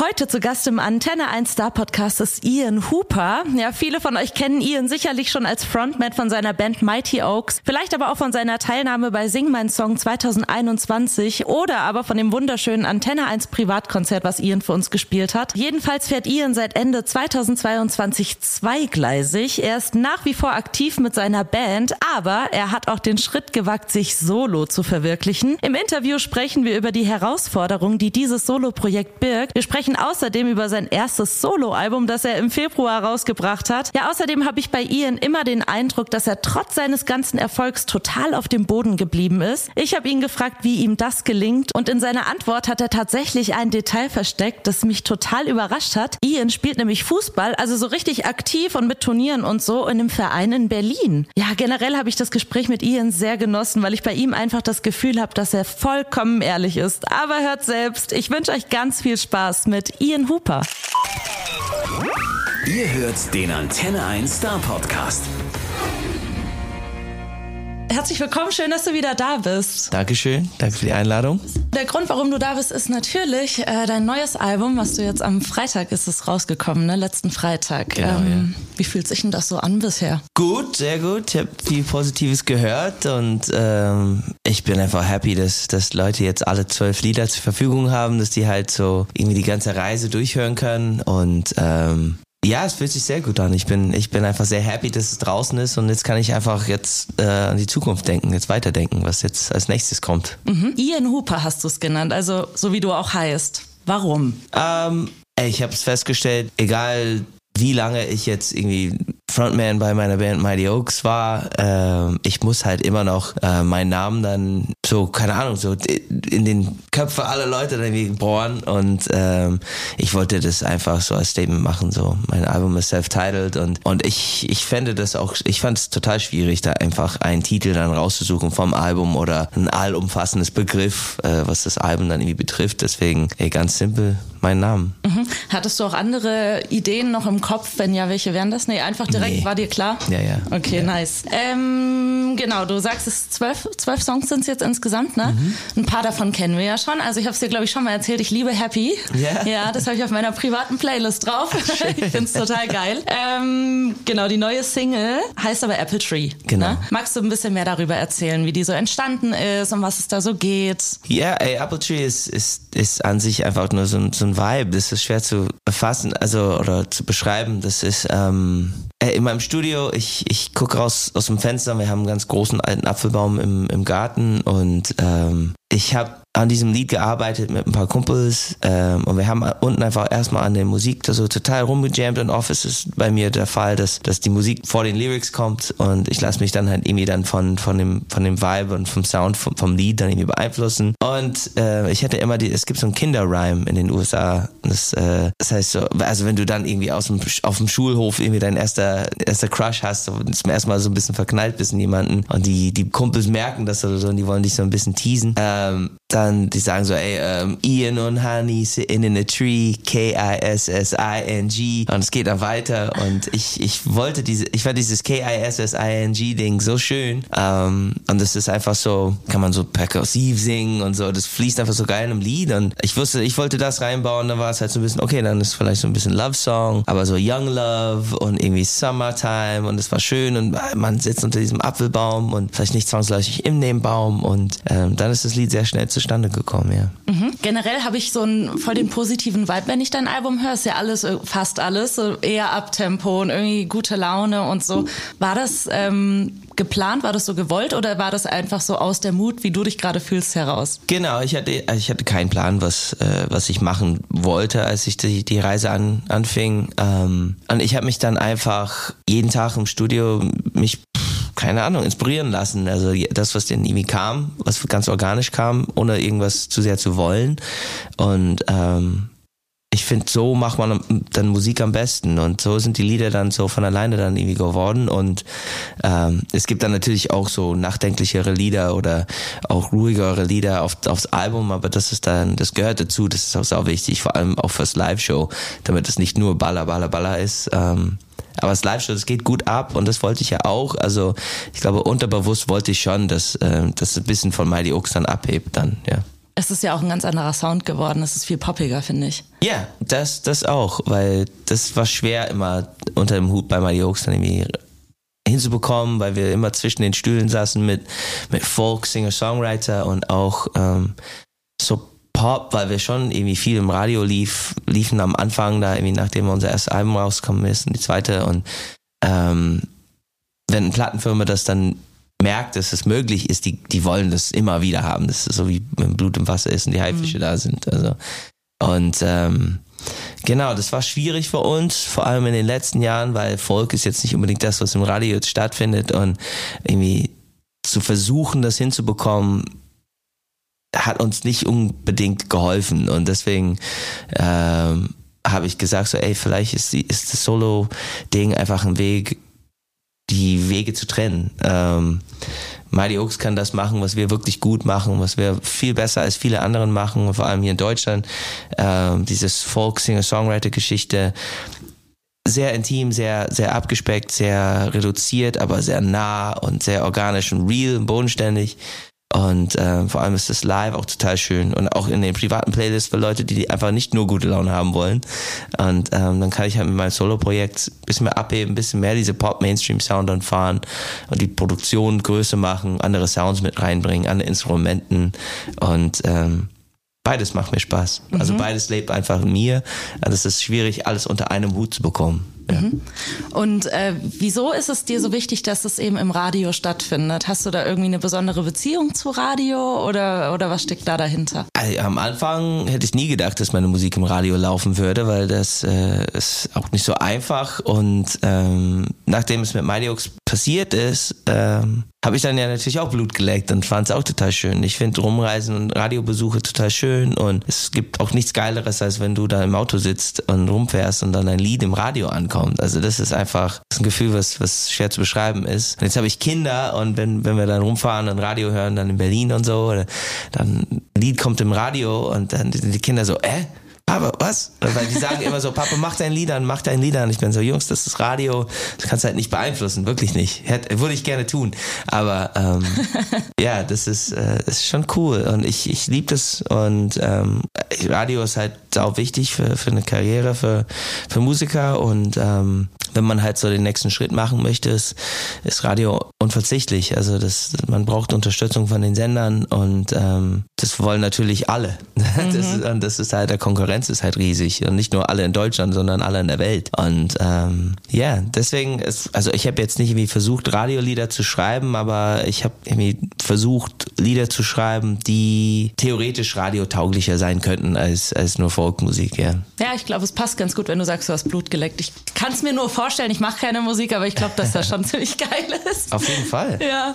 Heute zu Gast im Antenne 1 Star Podcast ist Ian Hooper. Ja, viele von euch kennen Ian sicherlich schon als Frontman von seiner Band Mighty Oaks, vielleicht aber auch von seiner Teilnahme bei Sing Mein Song 2021 oder aber von dem wunderschönen Antenne 1 Privatkonzert, was Ian für uns gespielt hat. Jedenfalls fährt Ian seit Ende 2022 zweigleisig. Er ist nach wie vor aktiv mit seiner Band, aber er hat auch den Schritt gewagt, sich solo zu verwirklichen. Im Interview sprechen wir über die Herausforderungen, die dieses Solo-Projekt birgt. Wir sprechen sprechen außerdem über sein erstes Soloalbum, das er im Februar rausgebracht hat. Ja, außerdem habe ich bei Ian immer den Eindruck, dass er trotz seines ganzen Erfolgs total auf dem Boden geblieben ist. Ich habe ihn gefragt, wie ihm das gelingt und in seiner Antwort hat er tatsächlich ein Detail versteckt, das mich total überrascht hat. Ian spielt nämlich Fußball, also so richtig aktiv und mit Turnieren und so in einem Verein in Berlin. Ja, generell habe ich das Gespräch mit Ian sehr genossen, weil ich bei ihm einfach das Gefühl habe, dass er vollkommen ehrlich ist. Aber hört selbst, ich wünsche euch ganz viel Spaß mit mit Ian Hooper. Ihr hört den Antenne 1 Star Podcast. Herzlich willkommen, schön, dass du wieder da bist. Dankeschön, danke für die Einladung. Der Grund, warum du da bist, ist natürlich äh, dein neues Album, was du jetzt am Freitag ist es rausgekommen, ne? letzten Freitag. Genau, ähm, ja. Wie fühlt sich denn das so an bisher? Gut, sehr gut. Ich habe viel Positives gehört und ähm, ich bin einfach happy, dass, dass Leute jetzt alle zwölf Lieder zur Verfügung haben, dass die halt so irgendwie die ganze Reise durchhören können und ähm, ja, es fühlt sich sehr gut an. Ich bin, ich bin einfach sehr happy, dass es draußen ist und jetzt kann ich einfach jetzt äh, an die Zukunft denken, jetzt weiterdenken, was jetzt als nächstes kommt. Mhm. Ian Hooper hast du es genannt, also so wie du auch heißt. Warum? Ähm, ich habe es festgestellt, egal wie lange ich jetzt irgendwie Frontman bei meiner Band Mighty Oaks war, äh, ich muss halt immer noch äh, meinen Namen dann so, keine Ahnung, so in den Köpfe aller Leute dann irgendwie bohren und ähm, ich wollte das einfach so als Statement machen, so. Mein Album ist self-titled und, und ich, ich fände das auch, ich fand es total schwierig, da einfach einen Titel dann rauszusuchen vom Album oder ein allumfassendes Begriff, äh, was das Album dann irgendwie betrifft, deswegen, ey, ganz simpel, mein Name. Mhm. Hattest du auch andere Ideen noch im Kopf? Wenn ja, welche wären das? Nee, einfach direkt, nee. war dir klar? Ja, ja. Okay, ja. nice. Ähm, genau, du sagst es, zwölf, zwölf Songs sind es jetzt insgesamt, ne? Mhm. Ein paar davon kennen wir ja schon. Also ich habe es dir, glaube ich, schon mal erzählt. Ich liebe Happy. Ja. Ja, das habe ich auf meiner privaten Playlist drauf. ich finde es total geil. Ähm, genau, die neue Single heißt aber Apple Tree. Genau. Ne? Magst du ein bisschen mehr darüber erzählen, wie die so entstanden ist und was es da so geht? Ja, ey, Apple Tree ist, ist, ist an sich einfach nur so, so ein Vibe. Das ist schwer zu erfassen, also oder zu beschreiben. Das ist ähm, äh, in meinem Studio. Ich, ich gucke raus aus dem Fenster. Wir haben einen ganz großen alten Apfelbaum im, im Garten und ähm, ich habe an diesem Lied gearbeitet mit ein paar Kumpels ähm, und wir haben unten einfach erstmal an der Musik so total rumgejammt und oft ist es bei mir der Fall, dass, dass die Musik vor den Lyrics kommt und ich lasse mich dann halt irgendwie dann von, von, dem, von dem Vibe und vom Sound vom, vom Lied dann irgendwie beeinflussen. Und äh, ich hatte immer die, es gibt so ein Kinderrhyme in den USA, das, äh, das heißt so, also wenn du dann irgendwie aus dem, auf dem Schulhof irgendwie dein erster, erster Crush hast und zum ersten so ein bisschen verknallt bist in jemanden und die, die Kumpels merken das oder so und die wollen dich so ein bisschen teasen, ähm, dann die sagen so, ey, um, Ian und Honey sitting in a tree, K-I-S-S-I-N-G und es geht dann weiter. Und ich, ich wollte diese, ich fand dieses K-I-S-S-I-N-G Ding so schön. Um, und das ist einfach so, kann man so perkussiv singen und so, das fließt einfach so geil im Lied. Und ich wusste, ich wollte das reinbauen, dann war es halt so ein bisschen, okay, dann ist vielleicht so ein bisschen Love Song, aber so Young Love und irgendwie Summertime. Und es war schön. Und man sitzt unter diesem Apfelbaum und vielleicht nicht zwangsläufig in dem Baum. Und ähm, dann ist das Lied sehr schnell zustande gekommen, ja. Mhm. Generell habe ich so einen voll den positiven Vibe, wenn ich dein Album höre. Ist ja alles, äh, fast alles, so eher Abtempo und irgendwie gute Laune und so. War das ähm, geplant, war das so gewollt oder war das einfach so aus der Mut, wie du dich gerade fühlst, heraus? Genau, ich hatte, also ich hatte keinen Plan, was, äh, was ich machen wollte, als ich die, die Reise an, anfing. Ähm, und ich habe mich dann einfach jeden Tag im Studio mich keine Ahnung, inspirieren lassen. Also das, was denn irgendwie kam, was ganz organisch kam, ohne irgendwas zu sehr zu wollen. Und ähm, ich finde, so macht man dann Musik am besten. Und so sind die Lieder dann so von alleine dann irgendwie geworden. Und ähm, es gibt dann natürlich auch so nachdenklichere Lieder oder auch ruhigere Lieder auf, aufs Album, aber das ist dann, das gehört dazu, das ist auch sehr wichtig, vor allem auch fürs Live-Show, damit es nicht nur Baller, Baller, Baller ist. Ähm, aber das Live-Show, das geht gut ab und das wollte ich ja auch. Also ich glaube, unterbewusst wollte ich schon, dass äh, das ein bisschen von Mighty Oaks dann abhebt dann, ja. es ist ja auch ein ganz anderer Sound geworden. Es ist viel poppiger, finde ich. Ja, das, das auch, weil das war schwer immer unter dem Hut bei Mighty Oaks dann irgendwie hinzubekommen, weil wir immer zwischen den Stühlen saßen mit, mit Folk, Singer, Songwriter und auch ähm, so Pop, weil wir schon irgendwie viel im Radio lief, liefen am Anfang, da irgendwie nachdem unser erstes Album rausgekommen ist und die zweite und ähm, wenn eine Plattenfirma das dann merkt, dass es möglich ist, die, die wollen das immer wieder haben. Das ist so wie wenn Blut im Wasser ist und die Haifische mhm. da sind. Also und ähm, genau, das war schwierig für uns, vor allem in den letzten Jahren, weil Folk ist jetzt nicht unbedingt das, was im Radio jetzt stattfindet und irgendwie zu versuchen, das hinzubekommen, hat uns nicht unbedingt geholfen und deswegen ähm, habe ich gesagt so, ey, vielleicht ist, die, ist das Solo-Ding einfach ein Weg, die Wege zu trennen. Ähm, Mighty Oaks kann das machen, was wir wirklich gut machen, was wir viel besser als viele anderen machen, vor allem hier in Deutschland. Ähm, dieses Folk-Singer-Songwriter-Geschichte sehr intim, sehr, sehr abgespeckt, sehr reduziert, aber sehr nah und sehr organisch und real und bodenständig. Und äh, vor allem ist das live auch total schön und auch in den privaten Playlists für Leute, die einfach nicht nur gute Laune haben wollen. Und ähm, dann kann ich halt mit meinem Solo-Projekt ein bisschen mehr abheben, ein bisschen mehr diese Pop-Mainstream-Sound dann fahren und die Produktion größer machen, andere Sounds mit reinbringen, andere Instrumenten und ähm, beides macht mir Spaß. Also mhm. Also beides lebt einfach in mir. Also es ist schwierig, alles unter einem Hut zu bekommen. Ja. Mhm. Und äh, wieso ist es dir so wichtig, dass es eben im Radio stattfindet? Hast du da irgendwie eine besondere Beziehung zu Radio oder, oder was steckt da dahinter? Also, am Anfang hätte ich nie gedacht, dass meine Musik im Radio laufen würde, weil das äh, ist auch nicht so einfach. Und ähm, nachdem es mit Oaks passiert ist, ähm, habe ich dann ja natürlich auch Blut geleckt und fand es auch total schön. Ich finde Rumreisen und Radiobesuche total schön und es gibt auch nichts Geileres, als wenn du da im Auto sitzt und rumfährst und dann ein Lied im Radio ankommt. Also das ist einfach das ist ein Gefühl, was, was schwer zu beschreiben ist. Und jetzt habe ich Kinder und wenn, wenn wir dann rumfahren und Radio hören, dann in Berlin und so, dann ein Lied kommt im Radio und dann sind die Kinder so, äh? Papa, was? Weil die sagen immer so, Papa, mach dein Lied an, mach dein Lied an. Ich bin so, Jungs, das ist Radio, das kannst du halt nicht beeinflussen, wirklich nicht. Hätte, würde ich gerne tun. Aber ähm, ja, das ist, äh, ist schon cool und ich, ich liebe das und ähm, Radio ist halt auch wichtig für, für eine Karriere, für, für Musiker und ähm, wenn man halt so den nächsten Schritt machen möchte, ist, ist Radio unverzichtlich. Also das, man braucht Unterstützung von den Sendern und ähm, das wollen natürlich alle. Mhm. Das, ist, und das ist halt, der Konkurrenz ist halt riesig. Und nicht nur alle in Deutschland, sondern alle in der Welt. Und ähm, ja, ähm, yeah, deswegen ist, also ich habe jetzt nicht irgendwie versucht, Radiolieder zu schreiben, aber ich habe irgendwie versucht, Lieder zu schreiben, die theoretisch radiotauglicher sein könnten als, als nur Folkmusik, ja. Ja, ich glaube, es passt ganz gut, wenn du sagst, du hast Blut geleckt. Ich kann es mir nur vorstellen, ich mache keine Musik, aber ich glaube, dass das schon ziemlich geil ist. Auf jeden Fall. Ja.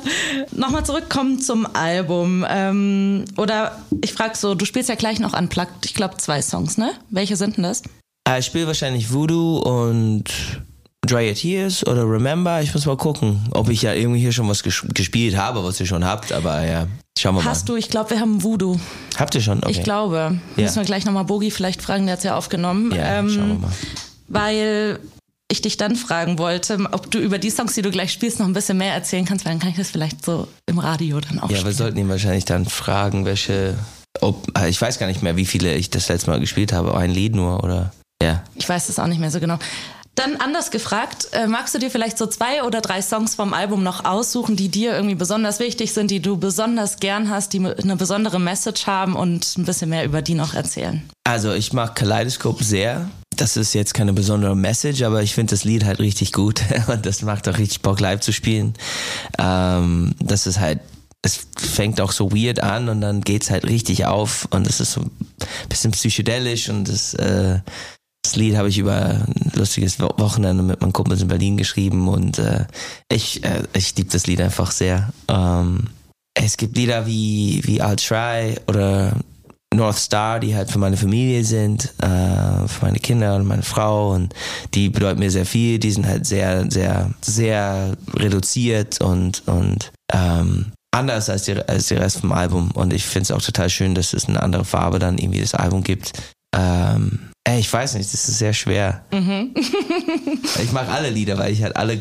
Nochmal zurückkommen zum Album. Ähm, oder ich frage so, du spielst ja gleich noch unplugged, ich glaube zwei Songs, ne? Welche sind denn das? Äh, ich spiele wahrscheinlich Voodoo und Dry Your Tears oder Remember. Ich muss mal gucken, ob ich ja irgendwie hier schon was gespielt habe, was ihr schon habt, aber ja. Schauen wir mal. Hast du, ich glaube, wir haben Voodoo. Habt ihr schon? Okay. Ich glaube. Ja. Müssen wir gleich nochmal Bogi vielleicht fragen, der hat es ja aufgenommen. Ja, ähm, schauen wir mal. Weil ich dich dann fragen wollte, ob du über die Songs, die du gleich spielst, noch ein bisschen mehr erzählen kannst, weil dann kann ich das vielleicht so im Radio dann auch Ja, spielen. wir sollten ihn wahrscheinlich dann fragen, welche, ob, äh, ich weiß gar nicht mehr, wie viele ich das letzte Mal gespielt habe, ein Lied nur oder, ja. Ich weiß das auch nicht mehr so genau. Dann anders gefragt, äh, magst du dir vielleicht so zwei oder drei Songs vom Album noch aussuchen, die dir irgendwie besonders wichtig sind, die du besonders gern hast, die eine besondere Message haben und ein bisschen mehr über die noch erzählen? Also ich mag Kaleidoscope sehr. Das ist jetzt keine besondere Message, aber ich finde das Lied halt richtig gut und das macht auch richtig Bock live zu spielen. Ähm, das ist halt es fängt auch so weird an und dann geht's halt richtig auf und es ist so ein bisschen psychedelisch und es äh, das Lied habe ich über ein lustiges Wochenende mit meinen Kumpels in Berlin geschrieben und äh, ich, äh, ich liebe das Lied einfach sehr. Ähm, es gibt Lieder wie, wie I'll Try oder North Star, die halt für meine Familie sind, äh, für meine Kinder und meine Frau und die bedeuten mir sehr viel. Die sind halt sehr, sehr, sehr reduziert und, und ähm, anders als die, als die Rest vom Album. Und ich finde es auch total schön, dass es eine andere Farbe dann irgendwie das Album gibt. Ähm, Ey, ich weiß nicht, das ist sehr schwer. Mhm. ich mag alle Lieder, weil ich halt alle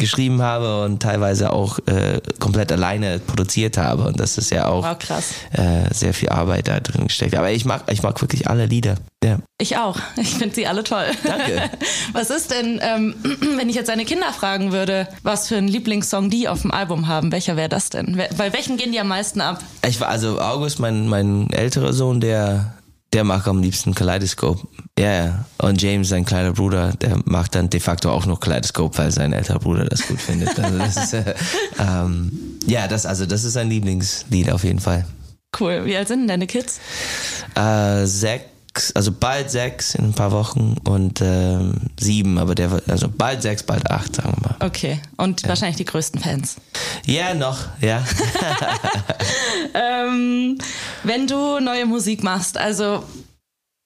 geschrieben habe und teilweise auch äh, komplett alleine produziert habe. Und das ist ja auch wow. Äh, sehr viel Arbeit da drin gesteckt. Aber ich mag, ich mag wirklich alle Lieder. Ja. Ich auch. Ich finde sie alle toll. Danke. Was ist denn, ähm, wenn ich jetzt deine Kinder fragen würde, was für einen Lieblingssong die auf dem Album haben? Welcher wäre das denn? Bei welchen gehen die am meisten ab? Ich war also August, mein, mein älterer Sohn, der der mag am liebsten Kaleidoscope. Ja, ja. Und James, sein kleiner Bruder, der macht dann de facto auch noch Kaleidoscope, weil sein älterer Bruder das gut findet. Also das ist, äh, ähm, ja, das, also das ist sein Lieblingslied auf jeden Fall. Cool. Wie alt sind denn deine Kids? Äh, sechs also bald sechs in ein paar Wochen und ähm, sieben, aber der wird, also bald sechs, bald acht, sagen wir mal. Okay, und ja. wahrscheinlich die größten Fans. Ja, noch, ja. ähm, wenn du neue Musik machst, also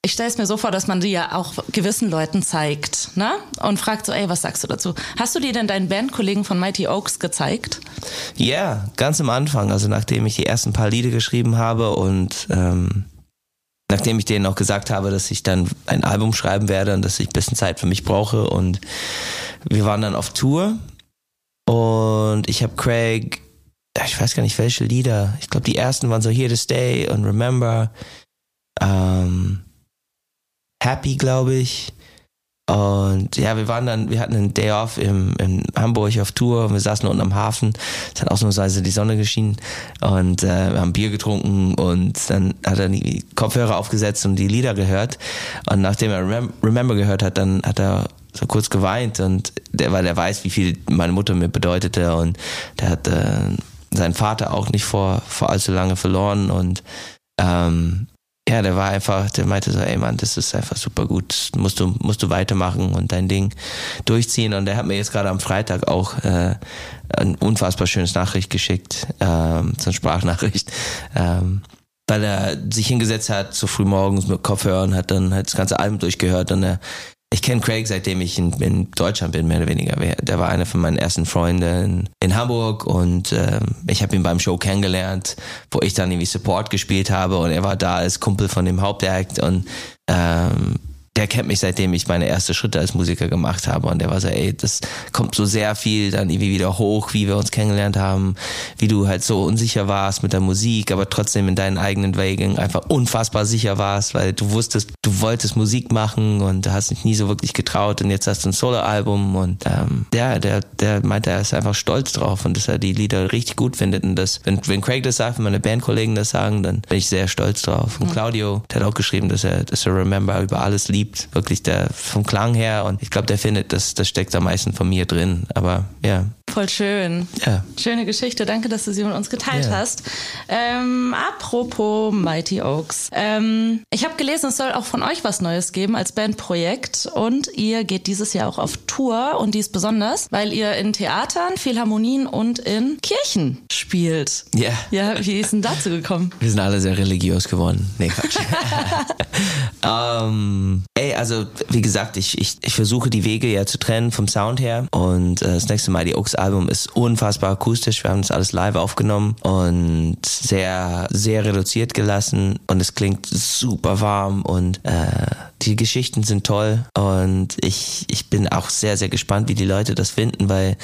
ich stelle es mir so vor, dass man die ja auch gewissen Leuten zeigt, ne? Und fragt so, ey, was sagst du dazu? Hast du dir denn deinen Bandkollegen von Mighty Oaks gezeigt? Ja, yeah, ganz am Anfang, also nachdem ich die ersten paar Lieder geschrieben habe und ähm, nachdem ich denen auch gesagt habe, dass ich dann ein Album schreiben werde und dass ich ein bisschen Zeit für mich brauche. Und wir waren dann auf Tour. Und ich habe Craig, ich weiß gar nicht welche Lieder, ich glaube die ersten waren so Here to Stay und Remember, ähm, Happy glaube ich und ja, wir waren dann, wir hatten einen Day off im, in Hamburg auf Tour und wir saßen unten am Hafen. Es hat ausnahmsweise die Sonne geschienen und äh, wir haben Bier getrunken und dann hat er die Kopfhörer aufgesetzt und die Lieder gehört. Und nachdem er Remem Remember gehört hat, dann hat er so kurz geweint und der, weil er weiß, wie viel meine Mutter mir bedeutete und der hat äh, seinen Vater auch nicht vor, vor allzu lange verloren und ähm, ja, der war einfach, der meinte so, ey Mann, das ist einfach super gut, musst du, musst du weitermachen und dein Ding durchziehen. Und der hat mir jetzt gerade am Freitag auch äh, ein unfassbar schönes Nachricht geschickt, ähm, so eine Sprachnachricht. Ähm, weil er sich hingesetzt hat, so früh morgens mit Kopfhörern, hat dann halt das ganze Album durchgehört und er ich kenne Craig, seitdem ich in, in, Deutschland bin, mehr oder weniger. Der war einer von meinen ersten Freunden in, Hamburg und ähm, ich habe ihn beim Show kennengelernt, wo ich dann irgendwie Support gespielt habe und er war da als Kumpel von dem Hauptakt und ähm, der kennt mich seitdem ich meine ersten Schritte als Musiker gemacht habe und der war so, ey, das kommt so sehr viel dann irgendwie wieder hoch, wie wir uns kennengelernt haben, wie du halt so unsicher warst mit der Musik, aber trotzdem in deinen eigenen Wegen einfach unfassbar sicher warst, weil du wusstest, du wolltest Musik machen und du hast dich nie so wirklich getraut und jetzt hast du ein Soloalbum und ähm, der, der, der meinte, er ist einfach stolz drauf und dass er die Lieder richtig gut findet und das, wenn, wenn Craig das sagt, wenn meine Bandkollegen das sagen, dann bin ich sehr stolz drauf. Und Claudio, der hat auch geschrieben, dass er, dass er Remember über alles liebt liebt, wirklich der vom Klang her und ich glaube, der findet, das, das steckt am meisten von mir drin. Aber ja. Voll schön. Ja. Schöne Geschichte. Danke, dass du sie mit uns geteilt ja. hast. Ähm, apropos Mighty Oaks. Ähm, ich habe gelesen, es soll auch von euch was Neues geben als Bandprojekt und ihr geht dieses Jahr auch auf Tour und dies besonders, weil ihr in Theatern, Philharmonien und in Kirchen spielt. Ja. Ja, wie ist denn dazu gekommen? Wir sind alle sehr religiös geworden. Nee, Quatsch. ähm, Ey, also wie gesagt, ich, ich, ich versuche die Wege ja zu trennen vom Sound her. Und äh, das nächste Mal, die Oaks Album ist unfassbar akustisch. Wir haben das alles live aufgenommen und sehr, sehr reduziert gelassen. Und es klingt super warm und äh, die Geschichten sind toll. Und ich, ich bin auch sehr, sehr gespannt, wie die Leute das finden, weil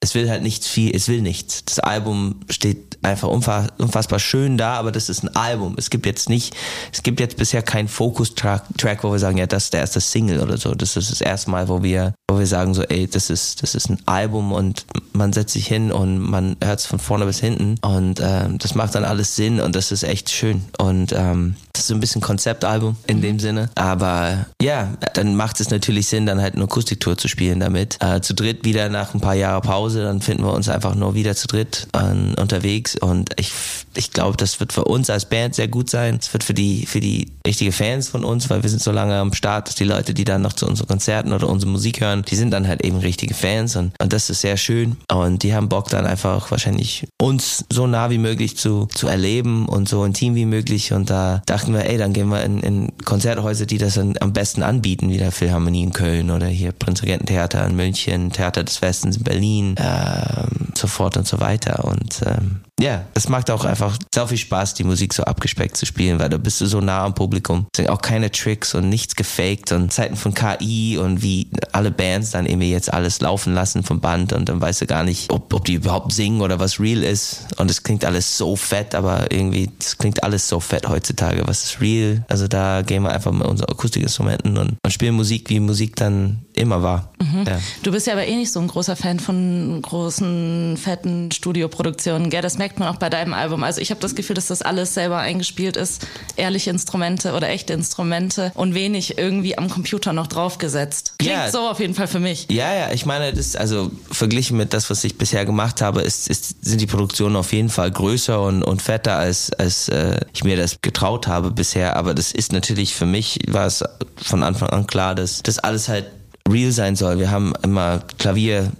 es will halt nichts viel, es will nichts. Das Album steht einfach unfassbar schön da, aber das ist ein Album. Es gibt jetzt nicht, es gibt jetzt bisher keinen Focus-Track, Track, wo wir sagen, ja, das ist der erste Single oder so. Das ist das erste Mal, wo wir, wo wir sagen so, ey, das ist, das ist ein Album und man setzt sich hin und man hört es von vorne bis hinten und ähm, das macht dann alles Sinn und das ist echt schön. Und ähm, das ist so ein bisschen Konzeptalbum in dem Sinne. Aber ja, dann macht es natürlich Sinn, dann halt eine Akustiktour zu spielen damit. Äh, zu dritt wieder nach ein paar Jahren Pause, dann finden wir uns einfach nur wieder zu dritt an, unterwegs. Und ich, ich glaube, das wird für uns als Band sehr gut sein. Es wird für die, für die richtige Fans von uns, weil wir sind so lange am Start, dass die Leute, die dann noch zu unseren Konzerten oder unsere Musik hören, die sind dann halt eben richtige Fans und, und das ist sehr schön. Und die haben Bock dann einfach wahrscheinlich uns so nah wie möglich zu, zu erleben und so intim wie möglich. Und da dachten wir, ey, dann gehen wir in, in Konzerthäuser, die das dann am besten anbieten, wie der Philharmonie in Köln oder hier Prinzregententheater in München, Theater des Westens in Berlin, ähm, so fort und so weiter. Und ähm, ja, es macht auch einfach sehr viel Spaß, die Musik so abgespeckt zu spielen, weil da bist du so nah am Publikum. Es sind auch keine Tricks und nichts gefaked und Zeiten von KI und wie alle Bands dann irgendwie jetzt alles laufen lassen vom Band und dann weißt du gar nicht, ob, ob die überhaupt singen oder was real ist. Und es klingt alles so fett, aber irgendwie, es klingt alles so fett heutzutage. Was ist real? Also da gehen wir einfach mit unseren Akustikinstrumenten und, und spielen Musik, wie Musik dann immer war. Mhm. Ja. Du bist ja aber eh nicht so ein großer Fan von großen, fetten Studioproduktionen, gell? Das merkt man auch bei deinem Album. Also ich habe das Gefühl, dass das alles selber eingespielt ist. Ehrliche Instrumente oder echte Instrumente und wenig irgendwie am Computer noch draufgesetzt. Klingt ja, so auf jeden Fall für mich. Ja, ja, ich meine, das, also verglichen mit das, was ich bisher gemacht habe, ist, ist, sind die Produktionen auf jeden Fall größer und, und fetter, als, als äh, ich mir das getraut habe bisher. Aber das ist natürlich für mich, war es von Anfang an klar, dass das alles halt real sein soll. Wir haben immer Klavier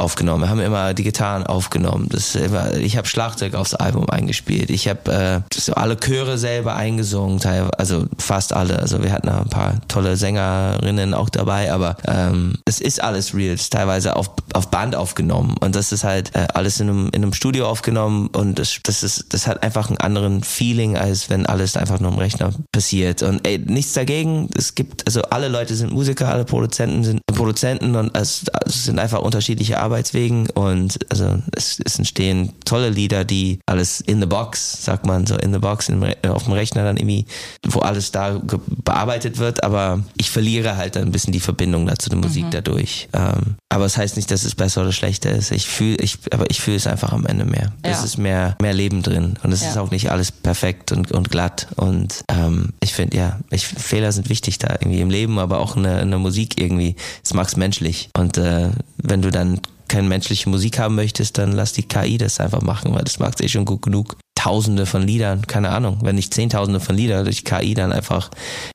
aufgenommen. Wir haben immer die Gitarren aufgenommen. Das immer, ich habe Schlagzeug aufs Album eingespielt. Ich habe äh, alle Chöre selber eingesungen, also fast alle. Also wir hatten ein paar tolle Sängerinnen auch dabei, aber ähm, es ist alles real. Es ist teilweise auf, auf Band aufgenommen und das ist halt äh, alles in einem, in einem Studio aufgenommen und das, das ist das hat einfach einen anderen Feeling als wenn alles einfach nur im Rechner passiert. Und ey, nichts dagegen. Es gibt also alle Leute sind Musiker, alle Produzenten sind Produzenten und es, es sind einfach unterschiedliche Arbeitswegen und also es, es, entstehen tolle Lieder, die alles in the box, sagt man so in the box in, auf dem Rechner dann irgendwie, wo alles da bearbeitet wird, aber ich verliere halt ein bisschen die Verbindung dazu der Musik mhm. dadurch. Ähm, aber es das heißt nicht, dass es besser oder schlechter ist. Ich fühle, ich, aber ich fühle es einfach am Ende mehr. Ja. Es ist mehr, mehr Leben drin und es ja. ist auch nicht alles perfekt und, und glatt und ähm, ich finde, ja, ich, Fehler sind wichtig da irgendwie im Leben, aber auch in der, in der Musik irgendwie. Es mag's menschlich und äh, wenn du dann keine menschliche Musik haben möchtest, dann lass die KI das einfach machen, weil das macht eh schon gut genug. Tausende von Liedern, keine Ahnung, wenn nicht Zehntausende von Liedern durch KI dann einfach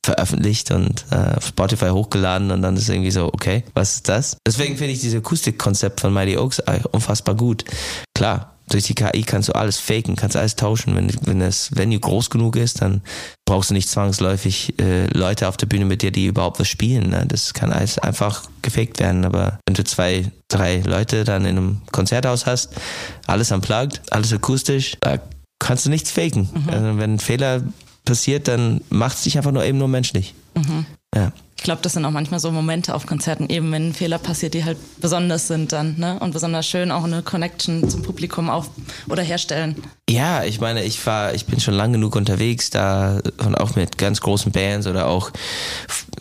veröffentlicht und äh, auf Spotify hochgeladen und dann ist irgendwie so, okay, was ist das? Deswegen finde ich dieses Akustikkonzept von Mighty Oaks unfassbar gut. Klar, durch die KI kannst du alles faken, kannst alles tauschen. Wenn, wenn das Venue groß genug ist, dann brauchst du nicht zwangsläufig äh, Leute auf der Bühne mit dir, die überhaupt was spielen. Ne? Das kann alles einfach gefaked werden. Aber wenn du zwei, drei Leute dann in einem Konzerthaus hast, alles unplugged, alles akustisch, da kannst du nichts faken. Mhm. Also wenn ein Fehler passiert, dann macht es dich einfach nur eben nur menschlich. Mhm. Ja. Ich glaube, das sind auch manchmal so Momente auf Konzerten, eben wenn ein Fehler passiert, die halt besonders sind dann, ne? Und besonders schön auch eine Connection zum Publikum auf oder herstellen. Ja, ich meine, ich war, ich bin schon lang genug unterwegs, da und auch mit ganz großen Bands oder auch,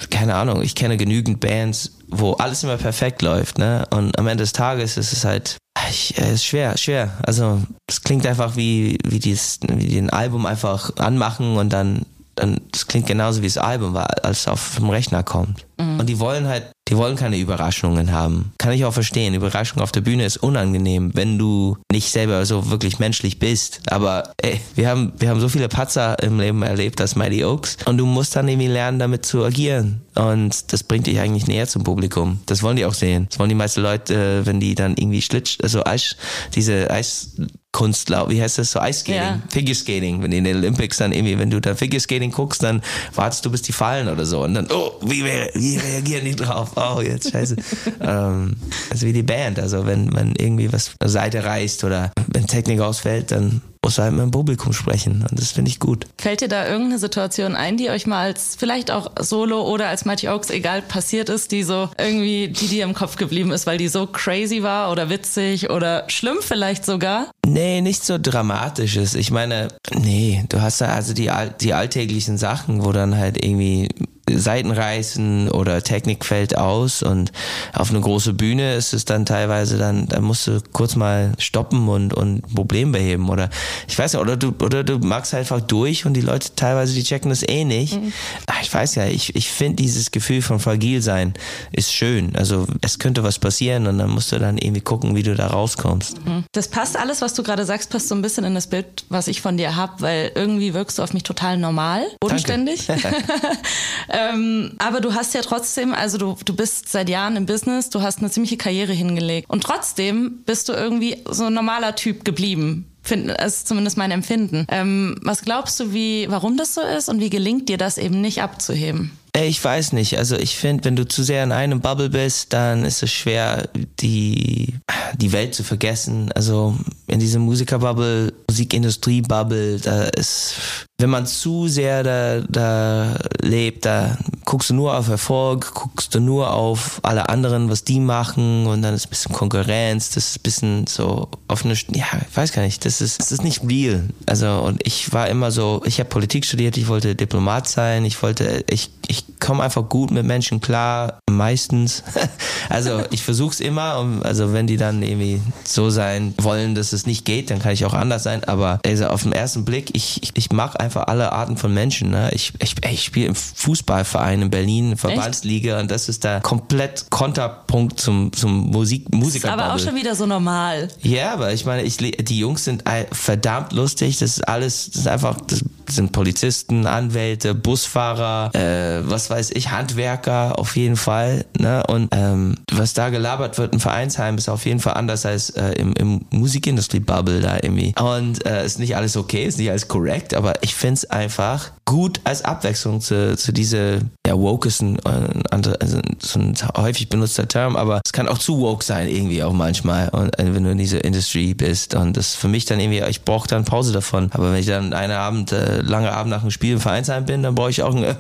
keine Ahnung, ich kenne genügend Bands, wo alles immer perfekt läuft, ne? Und am Es Tages ist es halt ich, es ist schwer, schwer. Also es klingt einfach wie wie dieses wie die ein Album einfach anmachen und dann dann das klingt genauso wie das Album war, als es auf dem Rechner kommt. Mhm. Und die wollen halt, die wollen keine Überraschungen haben. Kann ich auch verstehen. Überraschung auf der Bühne ist unangenehm, wenn du nicht selber so wirklich menschlich bist. Aber ey, wir haben, wir haben so viele Patzer im Leben erlebt als Mighty Oaks und du musst dann irgendwie lernen, damit zu agieren. Und das bringt dich eigentlich näher zum Publikum. Das wollen die auch sehen. Das wollen die meisten Leute, wenn die dann irgendwie Schlitsch, also Eis, diese Eis, Kunstlauf, wie heißt das so Eiskating, ja. Figure Skating, wenn in den Olympics dann irgendwie, wenn du da Figure Skating guckst, dann wartest du bis die fallen oder so und dann, oh, wie, wie reagieren die drauf? Oh, jetzt scheiße. ähm, also wie die Band, also wenn man irgendwie was Seite reißt oder wenn Technik ausfällt, dann muss halt mit dem Publikum sprechen und das finde ich gut. Fällt dir da irgendeine Situation ein, die euch mal als vielleicht auch Solo oder als Mighty Oaks egal passiert ist, die so irgendwie, die dir im Kopf geblieben ist, weil die so crazy war oder witzig oder schlimm vielleicht sogar? Nee, nicht so dramatisches. Ich meine, nee, du hast da also die, die alltäglichen Sachen, wo dann halt irgendwie Seiten reißen oder Technik fällt aus und auf eine große Bühne ist es dann teilweise dann, da musst du kurz mal stoppen und, und ein Problem beheben oder ich weiß nicht, oder du, oder du magst einfach durch und die Leute teilweise, die checken das eh nicht. Mhm. Ach, ich weiß ja, ich, ich finde dieses Gefühl von fragil sein ist schön. Also es könnte was passieren und dann musst du dann irgendwie gucken, wie du da rauskommst. Mhm. Das passt alles, was du gerade sagst, passt so ein bisschen in das Bild, was ich von dir habe, weil irgendwie wirkst du auf mich total normal, bodenständig. Ähm, aber du hast ja trotzdem, also du, du bist seit Jahren im Business, du hast eine ziemliche Karriere hingelegt. Und trotzdem bist du irgendwie so ein normaler Typ geblieben. Das ist zumindest mein Empfinden. Ähm, was glaubst du, wie, warum das so ist und wie gelingt dir das eben nicht abzuheben? ich weiß nicht. Also ich finde, wenn du zu sehr in einem Bubble bist, dann ist es schwer, die, die Welt zu vergessen. Also in diesem Musikerbubble, Musikindustrie-Bubble, da ist wenn man zu sehr da, da lebt, da guckst du nur auf Erfolg, guckst du nur auf alle anderen, was die machen und dann ist ein bisschen Konkurrenz, das ist ein bisschen so auf eine, ja, ich weiß gar nicht, das ist, das ist nicht real. Also und ich war immer so, ich habe Politik studiert, ich wollte Diplomat sein, ich wollte, ich, ich komme einfach gut mit Menschen klar, meistens. also ich versuche es immer, also wenn die dann irgendwie so sein wollen, dass es nicht geht, dann kann ich auch anders sein, aber also auf den ersten Blick, ich, ich, ich mag einfach alle Arten von Menschen. Ne? Ich, ich, ich spiele im Fußballverein in Berlin, Verbandsliga, und das ist der komplett Konterpunkt zum, zum Musik, Musiker. Das ist aber auch schon wieder so normal. Ja, aber ich meine, ich, die Jungs sind verdammt lustig. Das ist alles, das ist einfach, das sind Polizisten, Anwälte, Busfahrer, äh, was weiß ich, Handwerker auf jeden Fall. Ne? Und ähm, was da gelabert wird im Vereinsheim ist auf jeden Fall anders als äh, im, im Musikindustrie-Bubble da irgendwie. Und äh, ist nicht alles okay, ist nicht alles korrekt, aber ich finde es einfach gut als Abwechslung zu, zu diese ja, woke ist ein, ein, also so ein häufig benutzter Term, aber es kann auch zu woke sein irgendwie auch manchmal. Und äh, wenn du in dieser Industrie bist und das für mich dann irgendwie, ich brauche dann Pause davon, aber wenn ich dann einen Abend, äh, lange Abend nach dem Spiel im Vereinsheim bin, dann brauche ich auch eine,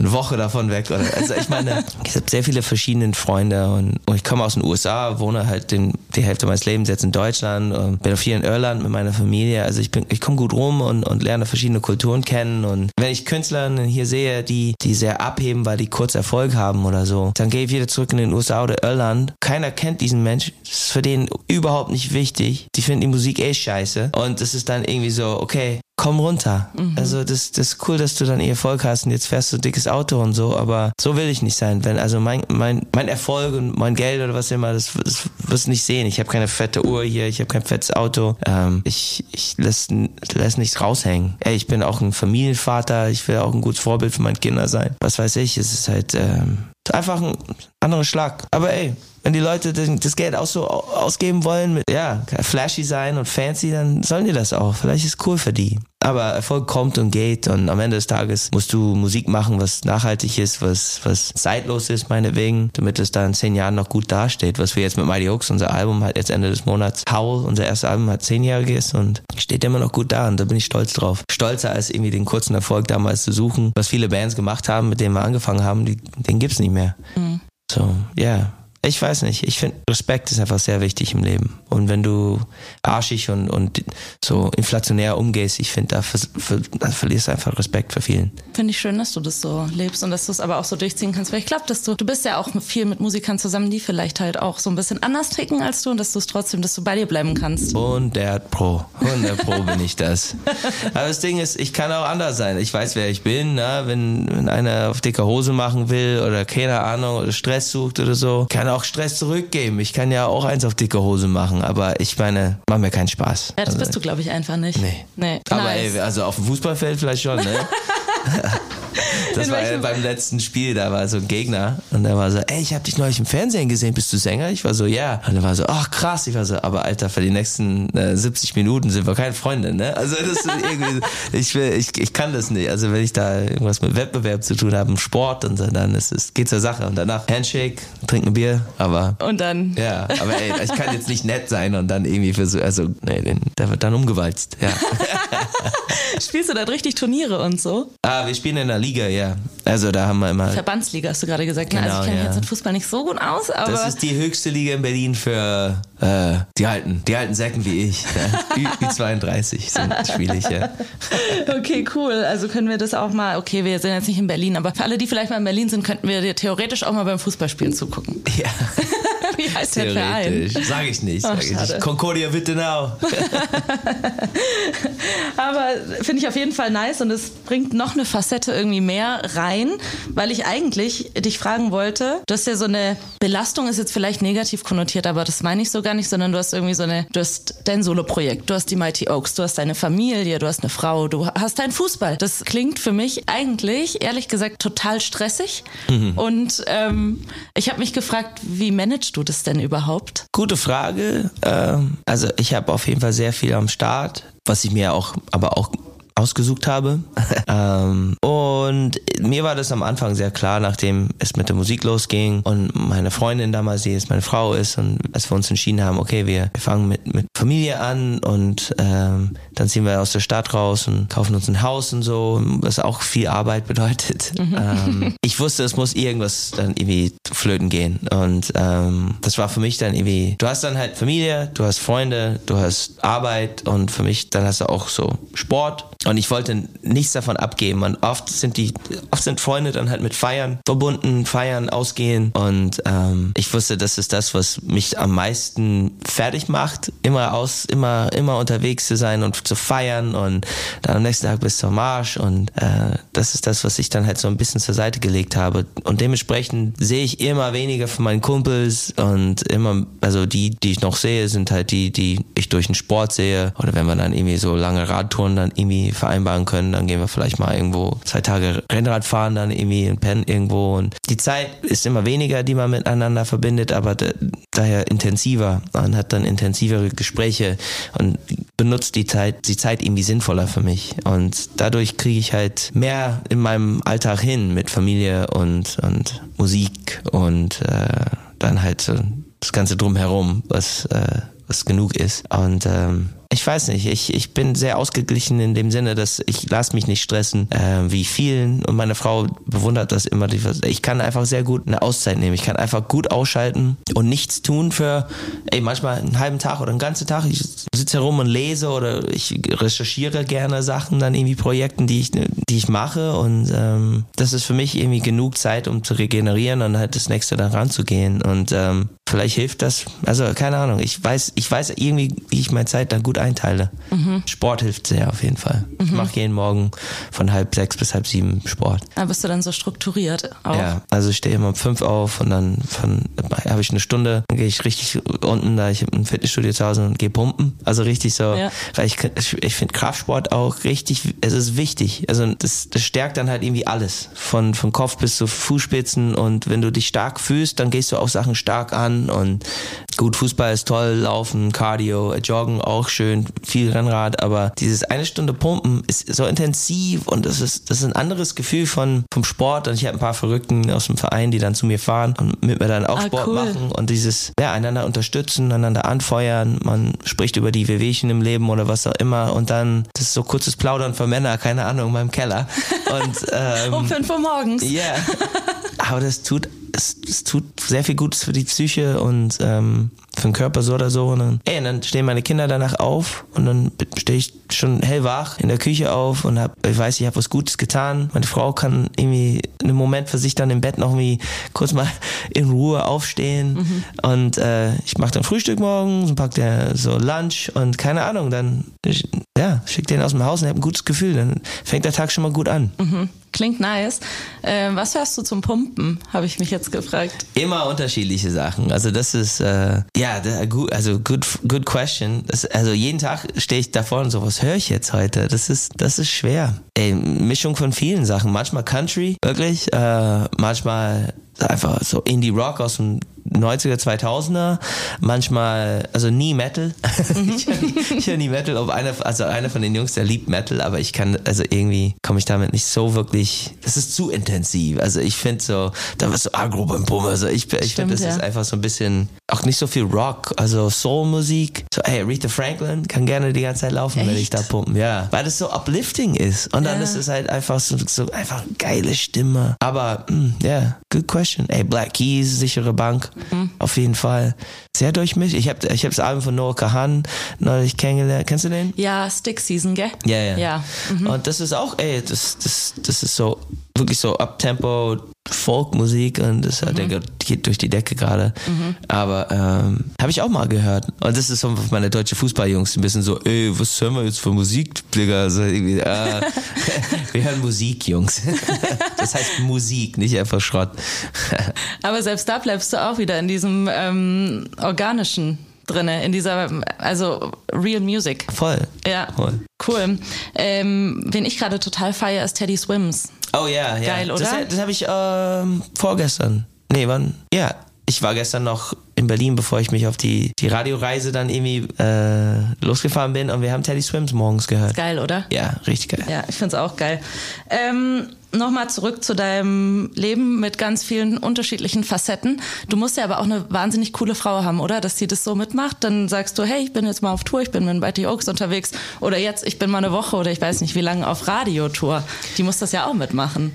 eine Woche davon weg oder, also ich meine, ich habe sehr viele verschiedene Freunde und, und ich komme aus den USA, wohne halt den, die Hälfte meines Lebens jetzt in Deutschland und bin auch viel in Irland mit meiner Familie, also ich bin, ich komme gut rum und, und lerne verschiedene Kulturen kennen und wenn ich Künstler hier sehe, die, die sehr abheben, weil die kurz Erfolg haben oder so, dann gehe ich wieder zurück in den USA oder Irland. Keiner kennt diesen Mensch. Das ist für den überhaupt nicht wichtig. Die finden die Musik eh scheiße. Und das ist dann irgendwie so, okay, komm runter. Mhm. Also das, das ist cool, dass du dann eh Erfolg hast und jetzt fährst du ein dickes Auto und so, aber so will ich nicht sein. Wenn also mein, mein, mein Erfolg und mein Geld oder was immer, das, das wirst du nicht sehen. Ich habe keine fette Uhr hier, ich habe kein fettes Auto. Ähm, ich ich lass, lass nichts raushängen. Ey, ich bin auch ein Familienvater, ich will auch ein gutes Vorbild für meine Kinder sein. Was weiß ich, es ist halt ähm, einfach ein anderer Schlag. Aber ey, wenn die Leute das Geld auch so ausgeben wollen, mit, ja, flashy sein und fancy, dann sollen die das auch. Vielleicht ist es cool für die. Aber Erfolg kommt und geht und am Ende des Tages musst du Musik machen, was nachhaltig ist, was, was zeitlos ist, meinetwegen, damit es da in zehn Jahren noch gut dasteht. Was wir jetzt mit Mighty Oaks, unser Album hat jetzt Ende des Monats, Howl, unser erstes Album hat zehnjähriges und steht immer noch gut da und da bin ich stolz drauf. Stolzer als irgendwie den kurzen Erfolg damals zu suchen, was viele Bands gemacht haben, mit denen wir angefangen haben, die, den gibt's nicht mehr. Mhm. So, ja, yeah ich weiß nicht, ich finde, Respekt ist einfach sehr wichtig im Leben. Und wenn du arschig und, und so inflationär umgehst, ich finde, da, ver, ver, da verlierst du einfach Respekt für vielen. Finde ich schön, dass du das so lebst und dass du es aber auch so durchziehen kannst. Weil ich glaube, dass du, du bist ja auch viel mit Musikern zusammen, die vielleicht halt auch so ein bisschen anders ticken als du und dass du es trotzdem, dass du bei dir bleiben kannst. 100 Pro, 100 Pro bin ich das. Aber das Ding ist, ich kann auch anders sein. Ich weiß, wer ich bin. Na? Wenn, wenn einer auf dicke Hose machen will oder keine Ahnung oder Stress sucht oder so, kann auch Stress zurückgeben. Ich kann ja auch eins auf dicke Hose machen, aber ich meine, macht mir keinen Spaß. Ja, das also, bist du, glaube ich, einfach nicht. Nee. nee. Aber nice. ey, also auf dem Fußballfeld vielleicht schon, ne? Das war beim letzten Spiel, da war so ein Gegner und der war so, ey, ich habe dich neulich im Fernsehen gesehen, bist du Sänger? Ich war so, ja. Und er war so, ach krass. Ich war so, aber Alter, für die nächsten äh, 70 Minuten sind wir keine Freunde, ne? Also das ist irgendwie, ich will, ich, ich kann das nicht. Also wenn ich da irgendwas mit Wettbewerb zu tun habe, im Sport und so, dann ist es, geht zur Sache. Und danach Handshake, trinken Bier, aber. Und dann. Ja, aber ey, ich kann jetzt nicht nett sein und dann irgendwie für so, also, nee, den, der wird dann umgewalzt, ja. Spielst du da richtig Turniere und so? Ah, wir spielen in der Liga, ja. Also da haben wir immer. Verbandsliga hast du gerade gesagt. Genau, also ich kenne ja. jetzt mit Fußball nicht so gut aus, aber. Das ist die höchste Liga in Berlin für äh, die alten, die alten Säcken wie ich. Ja. Ü32 sind schwierig, ja. Okay, cool. Also können wir das auch mal, okay, wir sind jetzt nicht in Berlin, aber für alle, die vielleicht mal in Berlin sind, könnten wir dir theoretisch auch mal beim Fußballspielen zugucken. Ja. Wie heißt der Verein? Sag ich nicht. Sag ich nicht. Concordia Wittenau. Aber finde ich auf jeden Fall nice und es bringt noch eine Facette irgendwie mehr rein, weil ich eigentlich dich fragen wollte, du hast ja so eine Belastung, ist jetzt vielleicht negativ konnotiert, aber das meine ich so gar nicht, sondern du hast irgendwie so eine, du hast dein Solo-Projekt, du hast die Mighty Oaks, du hast deine Familie, du hast eine Frau, du hast deinen Fußball. Das klingt für mich eigentlich, ehrlich gesagt, total stressig. Mhm. Und ähm, ich habe mich gefragt, wie managst du das denn überhaupt? Gute Frage. Ähm, also ich habe auf jeden Fall sehr viel am Start, was ich mir auch, aber auch ausgesucht habe. ähm, und mir war das am Anfang sehr klar, nachdem es mit der Musik losging und meine Freundin damals, die jetzt meine Frau ist, und als wir uns entschieden haben, okay, wir, fangen mit, mit Familie an und ähm, dann ziehen wir aus der Stadt raus und kaufen uns ein Haus und so, was auch viel Arbeit bedeutet. Mhm. Ähm, ich wusste, es muss irgendwas dann irgendwie flöten gehen. Und ähm, das war für mich dann irgendwie, du hast dann halt Familie, du hast Freunde, du hast Arbeit und für mich dann hast du auch so Sport. Und ich wollte nichts davon abgeben. Und oft sind die, oft sind Freunde dann halt mit Feiern verbunden, feiern, ausgehen. Und ähm, ich wusste, das ist das, was mich am meisten fertig macht, immer aus, immer, immer unterwegs zu sein und zu feiern und dann am nächsten Tag bis zum Marsch. Und äh, das ist das, was ich dann halt so ein bisschen zur Seite gelegt habe. Und dementsprechend sehe ich immer weniger von meinen Kumpels und immer, also die, die ich noch sehe, sind halt die, die ich durch den Sport sehe. Oder wenn wir dann irgendwie so lange Radtouren dann irgendwie vereinbaren können, dann gehen wir vielleicht mal irgendwo zwei Tage Rennrad fahren, dann irgendwie in Penn irgendwo. Und die Zeit ist immer weniger, die man miteinander verbindet, aber daher intensiver. Man hat dann intensivere Gespräche und benutzt die Zeit, die Zeit irgendwie sinnvoller für mich. Und dadurch kriege ich halt mehr in meinem Alltag hin mit Familie und, und Musik und äh, dann halt so das Ganze drumherum, was, äh, was genug ist. Und ähm, ich weiß nicht, ich, ich bin sehr ausgeglichen in dem Sinne, dass ich lasse mich nicht stressen, äh, wie vielen. Und meine Frau bewundert das immer. Ich kann einfach sehr gut eine Auszeit nehmen. Ich kann einfach gut ausschalten und nichts tun für, ey, manchmal einen halben Tag oder einen ganzen Tag. Ich sitze herum und lese oder ich recherchiere gerne Sachen, dann irgendwie Projekten, die ich, die ich mache. Und ähm, das ist für mich irgendwie genug Zeit, um zu regenerieren und halt das nächste dann ranzugehen. Und ähm, vielleicht hilft das. Also keine Ahnung. Ich weiß, ich weiß irgendwie, wie ich meine Zeit dann gut einteile. Mhm. Sport hilft sehr auf jeden Fall. Mhm. Ich mache jeden Morgen von halb sechs bis halb sieben Sport. Da bist du dann so strukturiert auch? Ja, also ich stehe immer um fünf auf und dann von habe ich eine Stunde, dann gehe ich richtig unten, da ich ein Fitnessstudio zu Hause und gehe pumpen. Also richtig so, ja. weil ich, ich finde Kraftsport auch richtig, es ist wichtig. Also das, das stärkt dann halt irgendwie alles. Von, von Kopf bis zu Fußspitzen und wenn du dich stark fühlst, dann gehst du auch Sachen stark an und gut, Fußball ist toll, Laufen, Cardio, Joggen auch schön, viel Rennrad, aber dieses eine Stunde Pumpen ist so intensiv und das ist, das ist ein anderes Gefühl von, vom Sport und ich habe ein paar Verrückten aus dem Verein, die dann zu mir fahren und mit mir dann auch ah, Sport cool. machen und dieses, ja, einander unterstützen, einander anfeuern, man spricht über die Wehwehchen im Leben oder was auch immer und dann, das ist so kurzes Plaudern für Männer, keine Ahnung, in meinem Keller. Und, ähm, um fünf Uhr morgens. Ja. Yeah. Aber das tut es, es tut sehr viel Gutes für die Psyche und ähm, für den Körper so oder so. Und dann, ey, und dann stehen meine Kinder danach auf und dann stehe ich schon hellwach in der Küche auf und hab, ich weiß, ich habe was Gutes getan. Meine Frau kann irgendwie einen Moment für sich dann im Bett noch irgendwie kurz mal in Ruhe aufstehen. Mhm. Und äh, ich mache dann Frühstück morgens und pack der so Lunch und keine Ahnung, dann ja, schick den aus dem Haus und hab ein gutes Gefühl. Dann fängt der Tag schon mal gut an. Mhm. Klingt nice. Äh, was hörst du zum Pumpen, habe ich mich jetzt gefragt. Immer unterschiedliche Sachen. Also das ist, äh, ja, also good, good question. Das, also jeden Tag stehe ich davor und so, was höre ich jetzt heute? Das ist, das ist schwer. Ey, Mischung von vielen Sachen. Manchmal Country, wirklich. Äh, manchmal einfach so Indie Rock aus dem 90er, 2000er, manchmal, also nie Metal. Mhm. ich höre nie Metal, ob einer, also einer von den Jungs, der liebt Metal, aber ich kann, also irgendwie komme ich damit nicht so wirklich, das ist zu intensiv. Also ich finde so, da was so agro beim Bumm, also ich, ich finde, das ja. ist einfach so ein bisschen, auch nicht so viel Rock, also Soul-Musik. So, hey, Aretha Franklin kann gerne die ganze Zeit laufen, Echt? wenn ich da pumpen, ja. Weil das so uplifting ist. Und dann ja. ist es halt einfach so, so einfach geile Stimme. Aber, mm, ja, yeah, good question. Ey, Black Keys, sichere Bank. Mhm. Auf jeden Fall. Sehr durchmischt. Ich habe ich hab das Album von Noah Kahan neulich kennengelernt. Kennst du den? Ja, Stick Season, gell? Ja, ja. ja. Mhm. Und das ist auch, ey, das, das, das ist so wirklich so Uptempo Folkmusik und das mhm. der geht durch die Decke gerade. Mhm. Aber ähm, habe ich auch mal gehört. Und das ist so meine deutsche Fußballjungs ein bisschen so, ey, was hören wir jetzt für Musik, Digga? Also irgendwie, äh, wir hören Musik, Jungs. das heißt Musik, nicht einfach Schrott. Aber selbst da bleibst du auch wieder in diesem ähm, organischen drinne in dieser, also Real Music. Voll. Ja. Voll. Cool. Ähm, wen ich gerade total feiere, ist Teddy Swims. Oh ja, ja. Geil, oder? Das, das habe ich ähm, vorgestern. Nee, wann? Ja, ich war gestern noch in Berlin, bevor ich mich auf die, die Radioreise dann irgendwie äh, losgefahren bin und wir haben Teddy Swims morgens gehört. Geil, oder? Ja, richtig geil. Ja, ich finde es auch geil. Ähm, Nochmal zurück zu deinem Leben mit ganz vielen unterschiedlichen Facetten. Du musst ja aber auch eine wahnsinnig coole Frau haben, oder? Dass sie das so mitmacht. Dann sagst du, hey, ich bin jetzt mal auf Tour, ich bin mit Betty Oaks unterwegs. Oder jetzt, ich bin mal eine Woche oder ich weiß nicht wie lange auf Radiotour. Die muss das ja auch mitmachen.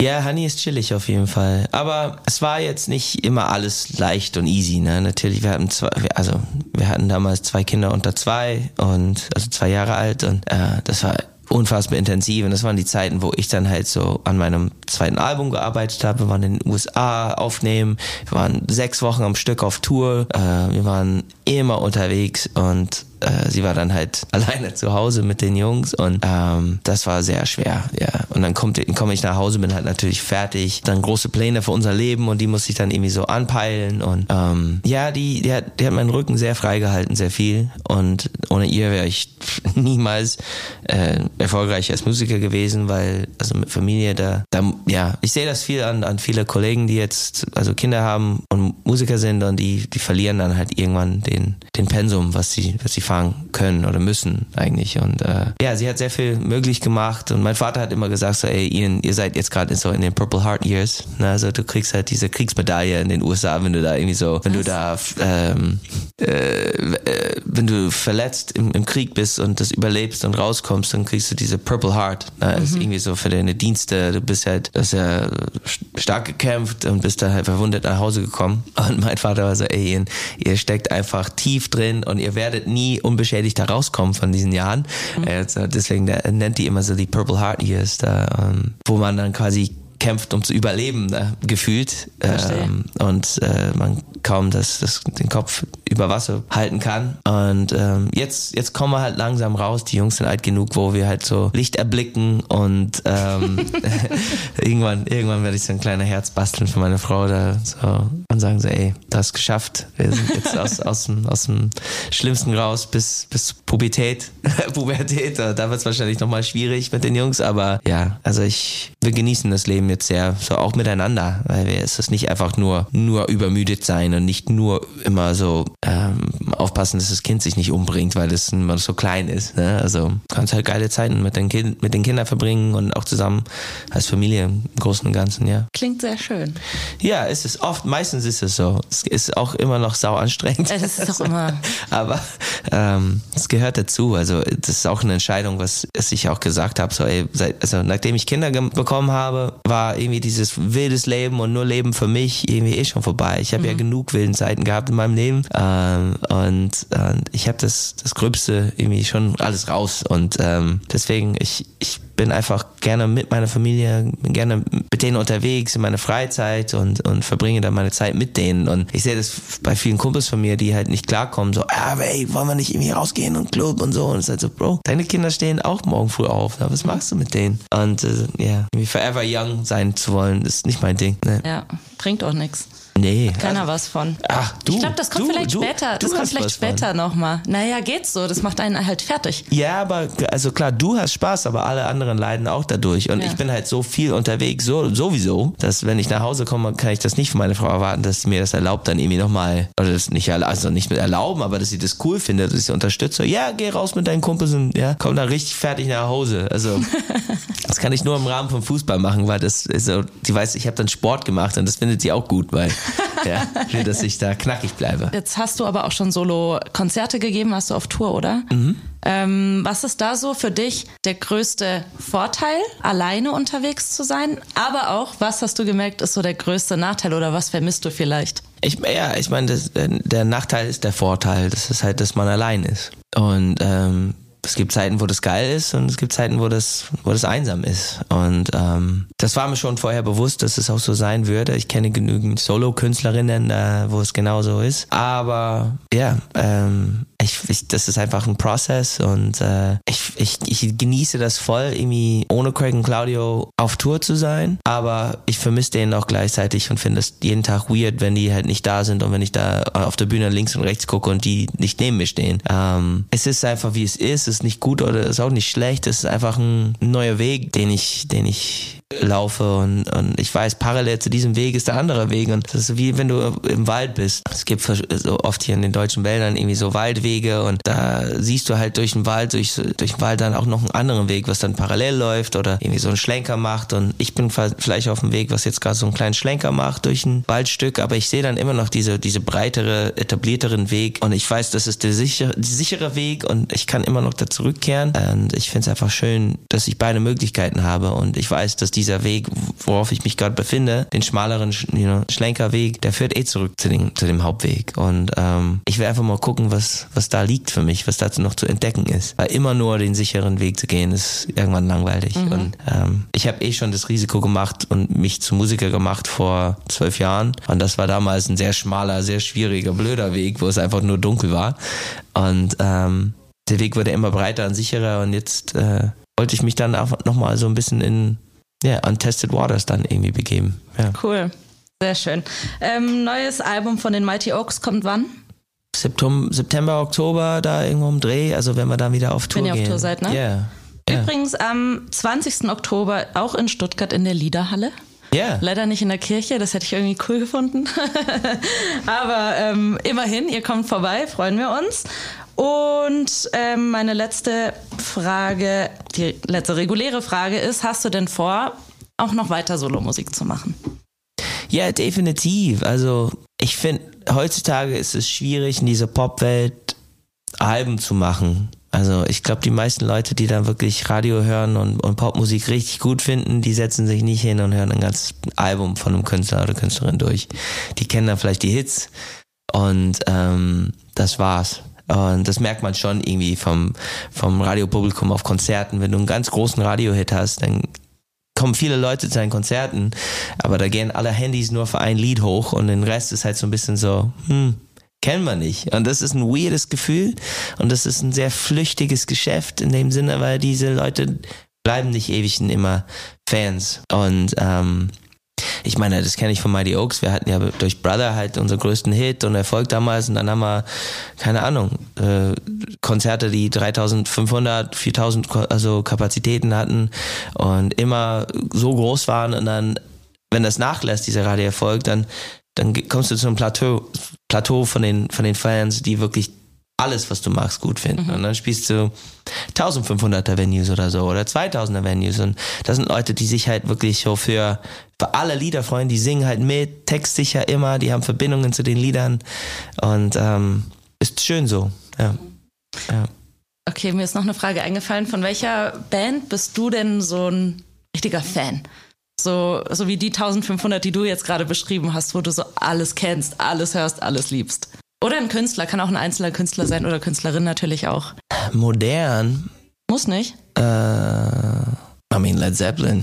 Ja, Honey ist chillig auf jeden Fall. Aber es war jetzt nicht immer alles leicht und easy. Ne? Natürlich, wir hatten zwei, also wir hatten damals zwei Kinder unter zwei und also zwei Jahre alt und äh, das war unfassbar intensiv. Und das waren die Zeiten, wo ich dann halt so an meinem zweiten Album gearbeitet habe. Wir waren in den USA aufnehmen. Wir waren sechs Wochen am Stück auf Tour. Äh, wir waren immer unterwegs und äh, sie war dann halt alleine zu Hause mit den Jungs und ähm, das war sehr schwer, ja. Und dann komme komm ich nach Hause, bin halt natürlich fertig, dann große Pläne für unser Leben und die muss ich dann irgendwie so anpeilen und ähm, ja, die, die hat, die hat meinen Rücken sehr frei gehalten, sehr viel und ohne ihr wäre ich niemals äh, erfolgreich als Musiker gewesen, weil also mit Familie da, da ja, ich sehe das viel an, an viele Kollegen, die jetzt also Kinder haben und Musiker sind und die, die verlieren dann halt irgendwann den, den Pensum, was sie, was sie fahren können oder müssen eigentlich. Und äh, ja, sie hat sehr viel möglich gemacht und mein Vater hat immer gesagt, so, ey, Ian, ihr seid jetzt gerade so in den Purple Heart Years. Ne? Also du kriegst halt diese Kriegsmedaille in den USA, wenn du da irgendwie so, wenn du da ähm, äh, äh, wenn du verletzt im, im, Krieg bist und das überlebst und rauskommst, dann kriegst du diese Purple Heart. Ne? Das mhm. ist irgendwie so für deine Dienste. Du bist halt, du hast ja stark gekämpft und bist dann halt verwundet nach Hause gekommen. Und mein Vater war so, ey, Ian, ihr steckt einfach tief drin und ihr werdet nie unbeschädigt da rauskommen von diesen Jahren. Mhm. Also deswegen nennt die immer so die Purple Heart Years, da, ähm, wo man dann quasi kämpft, um zu überleben, ne, gefühlt. Ähm, und äh, man kaum das, das, den Kopf über Wasser halten kann. Und ähm, jetzt, jetzt kommen wir halt langsam raus. Die Jungs sind alt genug, wo wir halt so Licht erblicken und ähm, irgendwann, irgendwann werde ich so ein kleines Herz basteln für meine Frau da so und sagen so, ey, du hast geschafft. Wir sind jetzt aus, aus, dem, aus dem Schlimmsten raus bis, bis Pubertät. Pubertät, da wird es wahrscheinlich nochmal schwierig mit den Jungs, aber ja, also ich, wir genießen das Leben jetzt sehr, so auch miteinander, weil wir, es ist nicht einfach nur, nur übermüdet sein und nicht nur immer so ähm, aufpassen, dass das Kind sich nicht umbringt, weil es immer so klein ist. Ne? Also kannst halt geile Zeiten mit den, kind, mit den Kindern verbringen und auch zusammen als Familie im Großen und Ganzen, ja. Klingt sehr schön. Ja, es ist oft, meistens ist es so. Es ist auch immer noch sau anstrengend. Ja, das ist doch immer. Aber ähm, es gehört dazu. Also das ist auch eine Entscheidung, was, was ich auch gesagt habe. So, ey, seit, also nachdem ich Kinder bekommen habe, war irgendwie dieses wildes Leben und nur Leben für mich irgendwie eh schon vorbei. Ich habe mhm. ja genug wilden Zeiten gehabt in meinem Leben ähm, und, und ich habe das, das Gröbste irgendwie schon alles raus und ähm, deswegen, ich, ich bin einfach gerne mit meiner Familie, bin gerne mit denen unterwegs in meiner Freizeit und, und verbringe dann meine Zeit mit denen. Und ich sehe das bei vielen Kumpels von mir, die halt nicht klarkommen, so, ah, ey, wollen wir nicht irgendwie rausgehen und Club und so. Und es ist halt so, Bro, deine Kinder stehen auch morgen früh auf. Na, was machst du mit denen? Und äh, ja, irgendwie forever young sein zu wollen, ist nicht mein Ding. Ne? Ja, bringt auch nichts. Nee. Hat keiner was von. Ach, du. Ich glaube, das kommt du, vielleicht du, später. Das kommt vielleicht später nochmal. Naja, geht's so. Das macht einen halt fertig. Ja, aber also klar, du hast Spaß, aber alle anderen leiden auch dadurch. Und ja. ich bin halt so viel unterwegs, so, sowieso, dass wenn ich nach Hause komme, kann ich das nicht von meiner Frau erwarten, dass sie mir das erlaubt, dann irgendwie nochmal, oder das nicht, also nicht mit erlauben, aber dass sie das cool findet, dass ich sie unterstütze. Ja, geh raus mit deinen Kumpels und ja, komm dann richtig fertig nach Hause. Also, das kann ich nur im Rahmen vom Fußball machen, weil das ist so, die weiß, ich habe dann Sport gemacht und das findet sie auch gut, weil, ja will, dass ich da knackig bleibe. Jetzt hast du aber auch schon Solo-Konzerte gegeben, hast du auf Tour, oder? Mhm. Ähm, was ist da so für dich der größte Vorteil, alleine unterwegs zu sein? Aber auch, was hast du gemerkt, ist so der größte Nachteil oder was vermisst du vielleicht? Ich, ja, ich meine, der Nachteil ist der Vorteil. Das ist halt, dass man allein ist. Und ähm, es gibt Zeiten, wo das geil ist und es gibt Zeiten, wo das, wo das einsam ist. Und ähm, das war mir schon vorher bewusst, dass es auch so sein würde. Ich kenne genügend Solo-Künstlerinnen, äh, wo es genauso ist. Aber ja, ähm, ich, ich, das ist einfach ein Prozess und äh, ich, ich, ich genieße das voll, irgendwie ohne Craig und Claudio auf Tour zu sein. Aber ich vermisse denen auch gleichzeitig und finde es jeden Tag weird, wenn die halt nicht da sind und wenn ich da auf der Bühne links und rechts gucke und die nicht neben mir stehen. Ähm, es ist einfach wie es ist, es ist nicht gut oder es ist auch nicht schlecht. Es ist einfach ein neuer Weg, den ich, den ich laufe und, und ich weiß, parallel zu diesem Weg ist der andere Weg und das ist wie wenn du im Wald bist. Es gibt so oft hier in den deutschen Wäldern irgendwie so Waldwege und da siehst du halt durch den Wald, durch, durch den Wald dann auch noch einen anderen Weg, was dann parallel läuft oder irgendwie so einen Schlenker macht und ich bin vielleicht auf dem Weg, was jetzt gerade so einen kleinen Schlenker macht durch ein Waldstück, aber ich sehe dann immer noch diese, diese breitere, etablierteren Weg und ich weiß, das ist der sichere, der sichere Weg und ich kann immer noch da zurückkehren und ich finde es einfach schön, dass ich beide Möglichkeiten habe und ich weiß, dass dieser Weg, worauf ich mich gerade befinde, den schmaleren you know, Schlenkerweg, der führt eh zurück zu, den, zu dem Hauptweg. Und ähm, ich will einfach mal gucken, was, was da liegt für mich, was dazu noch zu entdecken ist, weil immer nur den sicheren Weg zu gehen, ist irgendwann langweilig. Mhm. und ähm, ich habe eh schon das Risiko gemacht und mich zu Musiker gemacht vor zwölf Jahren. Und das war damals ein sehr schmaler, sehr schwieriger, blöder Weg, wo es einfach nur dunkel war. Und ähm, der Weg wurde immer breiter und sicherer. Und jetzt äh, wollte ich mich dann auch nochmal so ein bisschen in ja, untested waters dann irgendwie begeben. Ja. Cool, sehr schön. Ähm, neues Album von den Mighty Oaks kommt wann? September, September, Oktober, da irgendwo im Dreh, also wenn wir dann wieder auf Tour wenn gehen. Wenn ihr auf Tour seid, ne? Ja. Yeah. Übrigens am 20. Oktober auch in Stuttgart in der Liederhalle. Ja. Yeah. Leider nicht in der Kirche, das hätte ich irgendwie cool gefunden. Aber ähm, immerhin, ihr kommt vorbei, freuen wir uns. Und ähm, meine letzte Frage, die letzte reguläre Frage ist, hast du denn vor, auch noch weiter Solomusik zu machen? Ja, definitiv. Also ich finde, heutzutage ist es schwierig, in dieser Popwelt Alben zu machen. Also ich glaube, die meisten Leute, die dann wirklich Radio hören und, und, Popmusik richtig gut finden, die setzen sich nicht hin und hören ein ganzes Album von einem Künstler oder Künstlerin durch. Die kennen dann vielleicht die Hits und ähm, das war's. Und das merkt man schon irgendwie vom, vom Radiopublikum auf Konzerten. Wenn du einen ganz großen Radiohit hast, dann kommen viele Leute zu deinen Konzerten, aber da gehen alle Handys nur für ein Lied hoch und den Rest ist halt so ein bisschen so, hm, kennen wir nicht. Und das ist ein weirdes Gefühl und das ist ein sehr flüchtiges Geschäft in dem Sinne, weil diese Leute bleiben nicht ewig immer Fans. Und ähm, ich meine, das kenne ich von Mighty Oaks. Wir hatten ja durch Brother halt unseren größten Hit und Erfolg damals und dann haben wir, keine Ahnung, äh, Konzerte, die 3500, 4000 also Kapazitäten hatten und immer so groß waren und dann, wenn das nachlässt, dieser Radioerfolg, dann, dann kommst du zu einem Plateau, Plateau von den, von den Fans, die wirklich alles, was du magst, gut finden. Mhm. Und dann spielst du 1500er Venues oder so oder 2000er Venues. Und das sind Leute, die sich halt wirklich so für, für alle Lieder freuen. Die singen halt mit, textsicher immer, die haben Verbindungen zu den Liedern. Und ähm, ist schön so. Ja. ja. Okay, mir ist noch eine Frage eingefallen. Von welcher Band bist du denn so ein richtiger Fan? So, so wie die 1500, die du jetzt gerade beschrieben hast, wo du so alles kennst, alles hörst, alles liebst. Oder ein Künstler, kann auch ein einzelner Künstler sein oder Künstlerin natürlich auch. Modern. Muss nicht. Äh, I mean Led Zeppelin,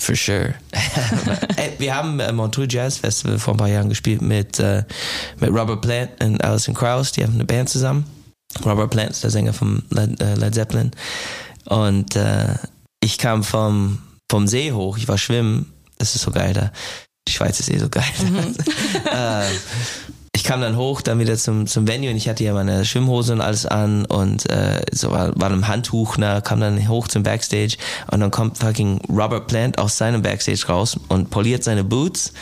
for sure. wir haben äh, Montreux Jazz Festival vor ein paar Jahren gespielt mit, äh, mit Robert Plant und Alison Krauss, die haben eine Band zusammen. Robert Plant ist der Sänger von Led, äh, Led Zeppelin. Und ich kam vom, vom See hoch, ich war schwimmen. Das ist so geil da. Die Schweiz ist eh so geil. Mhm. ich kam dann hoch, dann wieder zum, zum Venue und ich hatte ja meine Schwimmhose und alles an und äh, so war, war ein Handtuch, na, kam dann hoch zum Backstage und dann kommt fucking Robert Plant aus seinem Backstage raus und poliert seine Boots,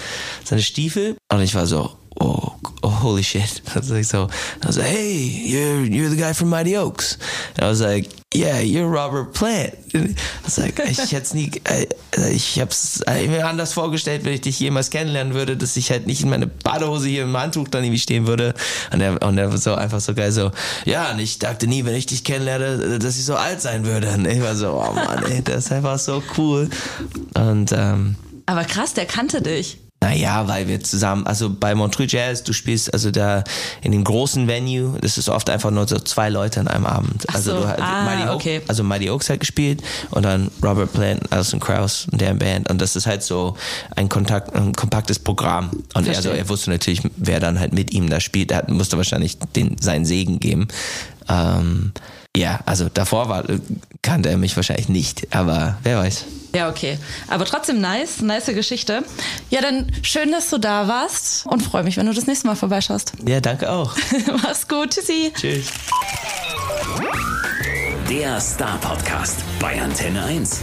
seine Stiefel und ich war so, oh holy shit. I was like, so, I was like, hey, you're, you're the guy from Mighty Oaks. And I was like, yeah, you're Robert Plant. I was like, ich hätte nie, äh, ich hab's mir anders vorgestellt, wenn ich dich jemals kennenlernen würde, dass ich halt nicht in meine Badehose hier im Handtuch dann irgendwie stehen würde. Und er, und er war so einfach so geil, so, ja, und ich dachte nie, wenn ich dich kennenlerne, dass ich so alt sein würde. Und ich war so, oh Mann, ey, das ist einfach so cool. Und, ähm, aber krass, der kannte dich. Naja, weil wir zusammen, also bei Montreux Jazz, du spielst also da in dem großen Venue, das ist oft einfach nur so zwei Leute an einem Abend. Ach also so. du hast ah, Mighty okay. Oaks, also Mighty Oaks hat gespielt und dann Robert Plant, Alison Krauss und deren Band und das ist halt so ein, Kontakt, ein kompaktes Programm. Und er, also er wusste natürlich, wer dann halt mit ihm da spielt, er musste wahrscheinlich den, seinen Segen geben. Ähm, ja, also davor war, kannte er mich wahrscheinlich nicht, aber wer weiß. Ja, okay. Aber trotzdem nice, nice Geschichte. Ja, dann schön, dass du da warst und freue mich, wenn du das nächste Mal vorbeischaust. Ja, danke auch. Mach's gut. Tschüssi. Tschüss. Der Star Podcast bei Antenne 1.